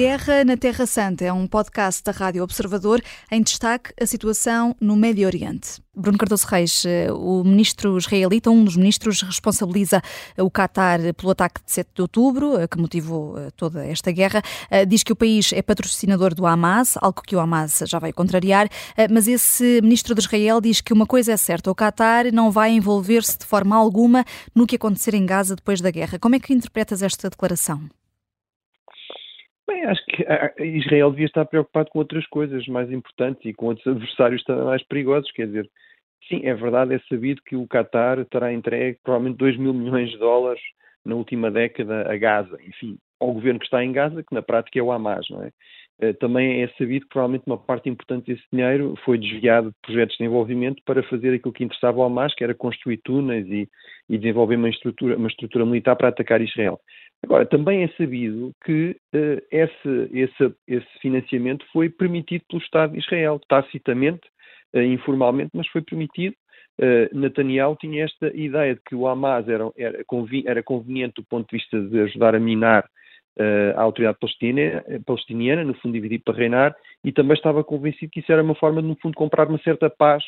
Guerra na Terra Santa é um podcast da Rádio Observador em destaque a situação no Médio Oriente. Bruno Cardoso Reis, eh, o ministro israelita, um dos ministros, responsabiliza o Qatar pelo ataque de 7 de outubro, eh, que motivou eh, toda esta guerra. Diz que o país é patrocinador do Hamas, algo que o Hamas já vai contrariar, mas esse ministro de Israel diz que uma coisa é certa, o Qatar não vai envolver-se de forma alguma no que acontecer em Gaza depois da guerra. Como é que interpretas esta declaração? Bem, acho que Israel devia estar preocupado com outras coisas mais importantes e com outros adversários mais perigosos. Quer dizer, sim, é verdade, é sabido que o Qatar terá entregue provavelmente 2 mil milhões de dólares na última década a Gaza. Enfim, ao governo que está em Gaza, que na prática é o Hamas, não é? Eh, também é sabido que provavelmente uma parte importante desse dinheiro foi desviado de projetos de desenvolvimento para fazer aquilo que interessava ao Hamas, que era construir túneis e, e desenvolver uma estrutura, uma estrutura militar para atacar Israel. Agora, também é sabido que uh, esse, esse, esse, financiamento foi permitido pelo Estado de Israel, tacitamente, uh, informalmente, mas foi permitido. Uh, Netanyahu tinha esta ideia de que o Hamas era, era, era conveniente do ponto de vista de ajudar a minar a autoridade palestiniana, palestiniana, no fundo dividir para reinar, e também estava convencido que isso era uma forma de, no fundo, comprar uma certa paz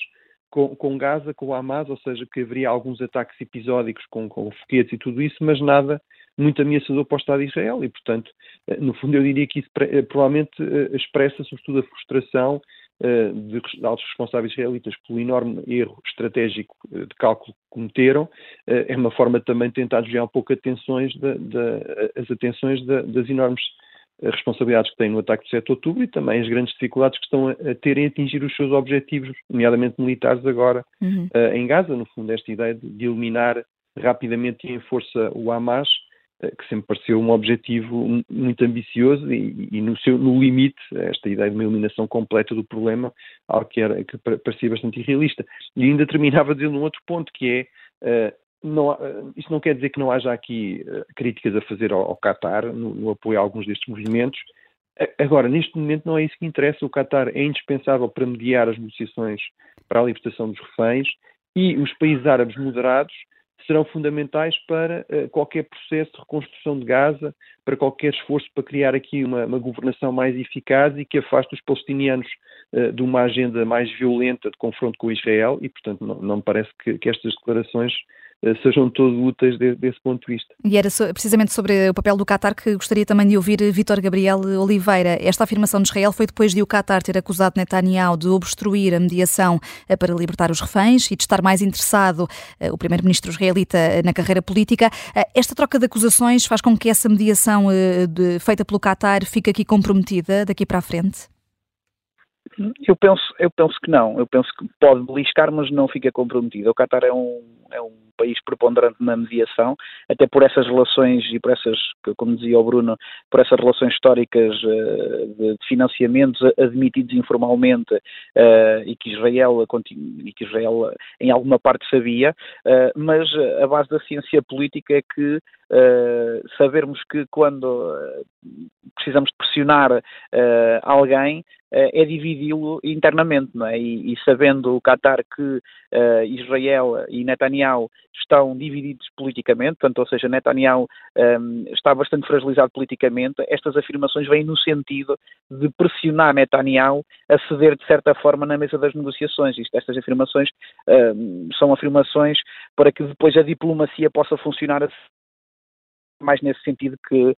com, com Gaza, com o Hamas, ou seja, que haveria alguns ataques episódicos com, com foguetes e tudo isso, mas nada muito ameaçador para o Estado de Israel e, portanto, eh, no fundo eu diria que isso eh, provavelmente eh, expressa sobretudo a frustração de altos responsáveis israelitas pelo enorme erro estratégico de cálculo que cometeram, é uma forma também de tentar desviar um pouco atenções de, de, as atenções de, das enormes responsabilidades que têm no ataque de 7 de outubro e também as grandes dificuldades que estão a, a ter em atingir os seus objetivos, nomeadamente militares agora uhum. uh, em Gaza, no fundo esta ideia de, de eliminar rapidamente e em força o Hamas que sempre pareceu um objetivo muito ambicioso e, e, no, seu, no limite, esta ideia de uma eliminação completa do problema, algo que, era, que parecia bastante irrealista. E ainda terminava dizendo um outro ponto, que é, uh, não, uh, isso não quer dizer que não haja aqui críticas a fazer ao, ao Qatar, no, no, apoio a alguns destes movimentos. Agora, neste momento não é isso que interessa, o Qatar é indispensável para mediar as negociações para a libertação dos reféns e os países árabes moderados serão fundamentais para uh, qualquer processo de reconstrução de Gaza, para qualquer esforço para criar aqui uma, uma governação mais eficaz e que afaste os palestinianos uh, de uma agenda mais violenta de confronto com Israel. E, portanto, não, não me parece que, que estas declarações sejam todos úteis desse ponto de vista. E era precisamente sobre o papel do Qatar que gostaria também de ouvir Vítor Gabriel Oliveira. Esta afirmação de Israel foi depois de o Qatar ter acusado Netanyahu de obstruir a mediação eh, para libertar os reféns e de estar mais interessado, eh, o primeiro-ministro israelita, na carreira política. Esta troca de acusações faz com que essa mediação feita pelo Qatar fique aqui comprometida daqui para a frente? Eu penso, eu penso que não. Eu penso que pode beliscar, mas não fica comprometido. O Qatar é um, é um país preponderante na mediação, até por essas relações e por essas, como dizia o Bruno, por essas relações históricas eh, de financiamentos admitidos informalmente eh, e que Israel e que Israel em alguma parte sabia, eh, mas a base da ciência política é que sabermos que quando precisamos de pressionar alguém é dividi-lo internamente, não é? E, e, sabendo o Qatar que uh, Israel e Netanyahu estão divididos politicamente, portanto, ou seja, Netanyahu um, ehm, está bastante fragilizado politicamente, estas afirmações vêm no sentido de pressionar Netanyahu a ceder, de certa forma, na mesa das negociações. Isto, estas afirmações um, ehm, são afirmações para que depois a diplomacia possa funcionar mais nesse sentido que, uh,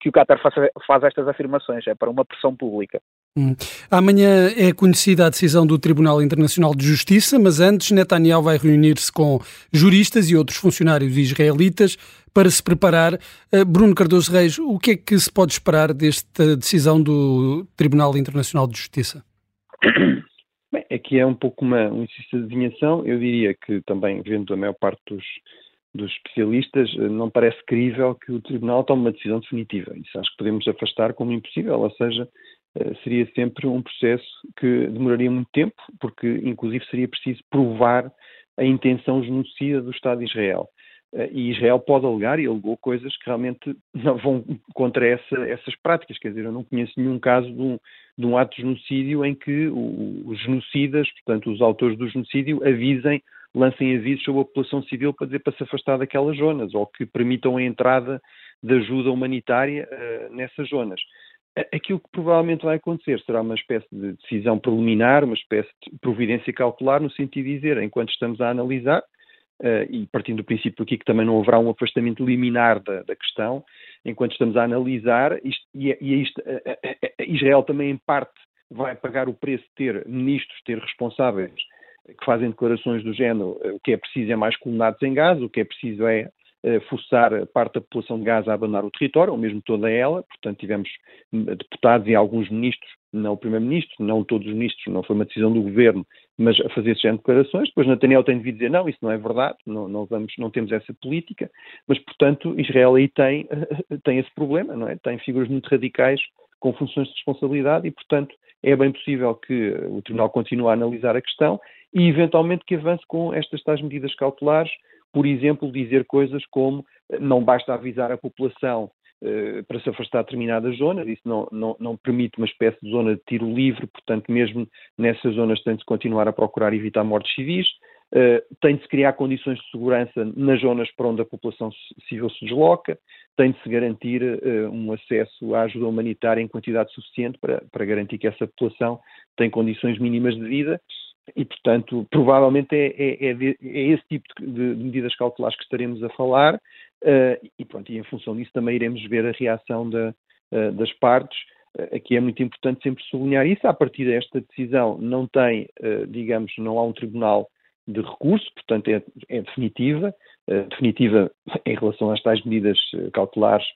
que o Qatar faz, faz estas afirmações, é para uma pressão pública. Hum. Amanhã é conhecida a decisão do Tribunal Internacional de Justiça, mas antes Netanyahu vai reunir-se com juristas e outros funcionários israelitas para se preparar. Uh, Bruno Cardoso Reis, o que é que se pode esperar desta decisão do Tribunal Internacional de Justiça? Bem, aqui é um pouco uma, um exercício de adivinhação. Eu diria que também, vendo a maior parte dos, dos especialistas, eh, não parece crível que o Tribunal tome uma decisão definitiva. Isso acho que podemos afastar como impossível, ou seja, eh, seria sempre um processo que demoraria muito tempo, porque inclusive seria preciso provar a intenção genocida do Estado de Israel. Eh, e Israel pode alegar, e alegou coisas que realmente não vão contra essa, essas práticas. Quer dizer, eu não conheço nenhum caso de um, de um ato de genocídio em que os genocidas, portanto, os autores do genocídio, avisem lancem avisos sobre a população civil para dizer para se afastar daquelas zonas ou que permitam a entrada de ajuda humanitária uh, nessas zonas. aquilo que provavelmente vai acontecer será uma espécie de decisão preliminar, uma espécie de providência cautelar, no sentido de dizer, enquanto estamos a analisar, uh, e partindo do princípio aqui que também não haverá um afastamento liminar da, da questão, enquanto estamos a analisar, isto, e, e isto, uh, Israel também, em parte, vai pagar o preço de ter ministros, ter responsáveis que fazem declarações do género o que é preciso é mais colonados em Gaza, o que é preciso é forçar parte da população de Gaza a abandonar o território, ou mesmo toda ela. Portanto, tivemos deputados e alguns ministros, não o primeiro-ministro, não todos os ministros, não foi uma decisão do governo, mas a fazer essas declarações. Depois Netanyahu tem de dizer, não, isso não é verdade, não, não, vamos, não temos essa política. Mas, portanto, Israel aí tem, tem esse problema, não é? Tem figuras muito radicais com funções de responsabilidade e, portanto, é bem possível que o Tribunal continue a analisar a questão e, eventualmente, que avance com estas tais medidas cautelares por exemplo, dizer coisas como eh, não basta avisar a população uh, para se afastar de determinadas zonas, isso não, não, não, permite uma espécie de zona de tiro livre, portanto, mesmo nessas zonas tem de se continuar a procurar evitar mortes civis, uh, tem de se criar condições de segurança nas zonas para onde a população civil se desloca, tem de se garantir um acesso à ajuda humanitária em quantidade suficiente para, para garantir que essa população tem condições mínimas de vida e, portanto, provavelmente é, é, é, é esse tipo de, medidas cautelares que estaremos a falar uh, e, pronto, e em função disso também iremos ver a reação da, uh, das partes. Uh, aqui é muito importante sempre sublinhar isso. A partir desta decisão não tem, digamos, não há um tribunal de recurso, portanto é, é definitiva, definitiva em relação às tais medidas cautelares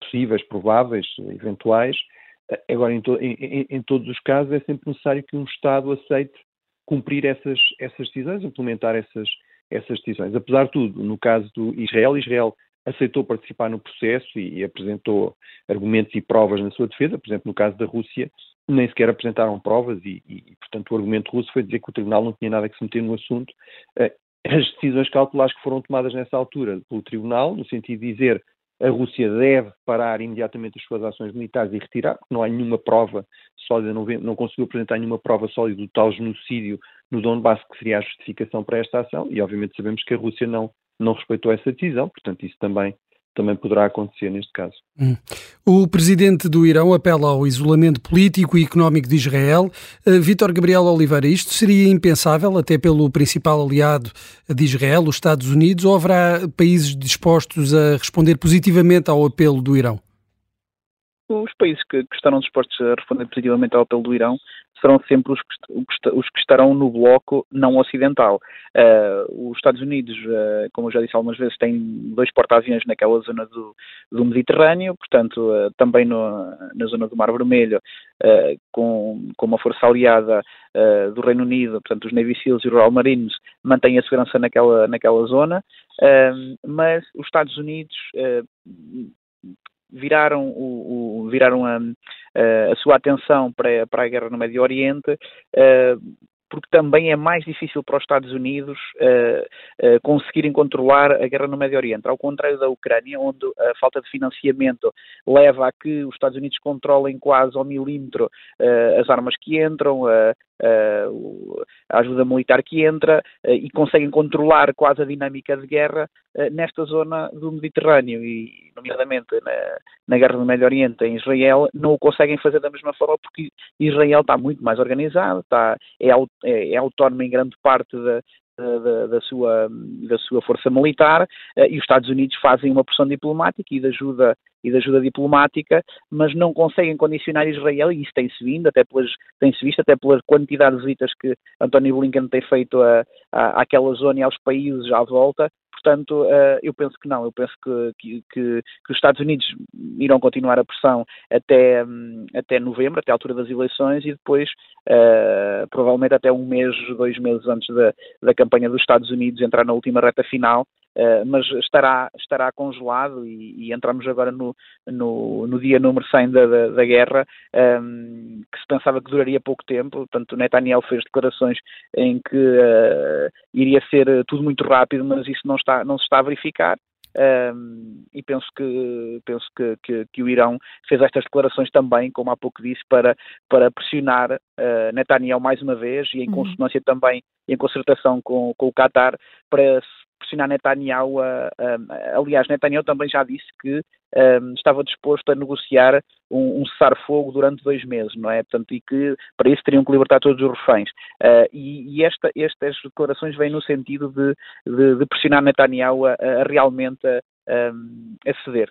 possíveis, prováveis, eventuais. Agora, em, to, em, em todos os casos, é sempre necessário que um Estado aceite cumprir essas, essas decisões, implementar essas, essas decisões. Apesar de tudo, no caso do Israel, Israel aceitou participar no processo e, e apresentou argumentos e provas na sua defesa. Por exemplo, no caso da Rússia, nem sequer apresentaram provas e, e, portanto, o argumento russo foi dizer que o Tribunal não tinha nada que se meter no assunto. Eh, as decisões cautelares que foram tomadas nessa altura pelo Tribunal, no sentido de dizer a Rússia deve parar imediatamente as suas ações militares e retirar, porque não há nenhuma prova sólida, não, não conseguiu apresentar nenhuma prova sólida do tal genocídio no Donbass que seria a justificação para esta ação, e obviamente sabemos que a Rússia não, não respeitou essa decisão, portanto isso também também poderá acontecer neste caso. Hum. O presidente do Irão apela ao isolamento político e económico de Israel. Uh, Vítor Gabriel Oliveira, isto seria impensável até pelo principal aliado de Israel, os Estados Unidos, ou haverá países dispostos a responder positivamente ao apelo do Irão? Os países que, que estarão dispostos a responder positivamente ao apelo do Irão serão sempre os que, os que estarão no bloco não ocidental. Uh, os Estados Unidos, uh, como eu já disse algumas vezes, têm dois porta-aviões naquela zona do, do Mediterrâneo, portanto, uh, também no, na zona do Mar Vermelho, com, com uma força aliada do Reino Unido, portanto, os Navy SEALs e os Royal Marines mantêm a segurança naquela, naquela zona, mas os Estados Unidos viraram, o, o viraram a, a, sua atenção para, para a guerra no Médio Oriente, uh, porque também é mais difícil para os Estados Unidos uh, uh, conseguirem controlar a guerra no Médio Oriente. Ao contrário da Ucrânia, onde a falta de financiamento leva a que os Estados Unidos controlem quase ao milímetro as armas que entram, a ajuda militar que entra e conseguem controlar quase a dinâmica de guerra nesta zona do Mediterrâneo e, nomeadamente, na, na guerra no Médio Oriente, em Israel, não o conseguem fazer da mesma forma porque Israel está muito mais organizado, está, é, é, é autónomo em grande parte da, da, da, sua, da sua força militar eh, e os Estados Unidos fazem uma pressão diplomática e de ajuda e de ajuda diplomática, mas não conseguem condicionar Israel e isso tem-se vindo, até pelas, tem-se visto até pela quantidade de visitas que António Blinken tem feito a, a, àquela zona e aos países à volta, portanto, uh, eu penso que não, eu penso que, que, que, os Estados Unidos irão continuar a pressão até, um, até novembro, até a altura das eleições, e depois, uh, provavelmente até um mês, dois meses antes da, da campanha dos Estados Unidos entrar na última reta final, mas estará, estará congelado e, e entramos agora no, no, no, dia número 100 da, da, da guerra, um, ehm, que se pensava que duraria pouco tempo, portanto Netanyahu fez declarações em que uh, iria ser tudo muito rápido, mas isso não, está, não se está a verificar. Um, ehm, e penso que penso que, que, que, o Irão fez estas declarações também, como há pouco disse, para, para pressionar uh, Netanyahu mais uma vez e em uhum. consonância também em concertação com, com o Qatar para pressionar Netanyahu. A, a, aliás, Netanyahu também já disse que estava disposto a negociar um, um cessar-fogo durante dois meses, não é? Portanto, e que para isso teriam que libertar todos os reféns. Uh, e, e esta, estas declarações vêm no sentido de, de, de pressionar Netanyahu a, a realmente a, a ceder.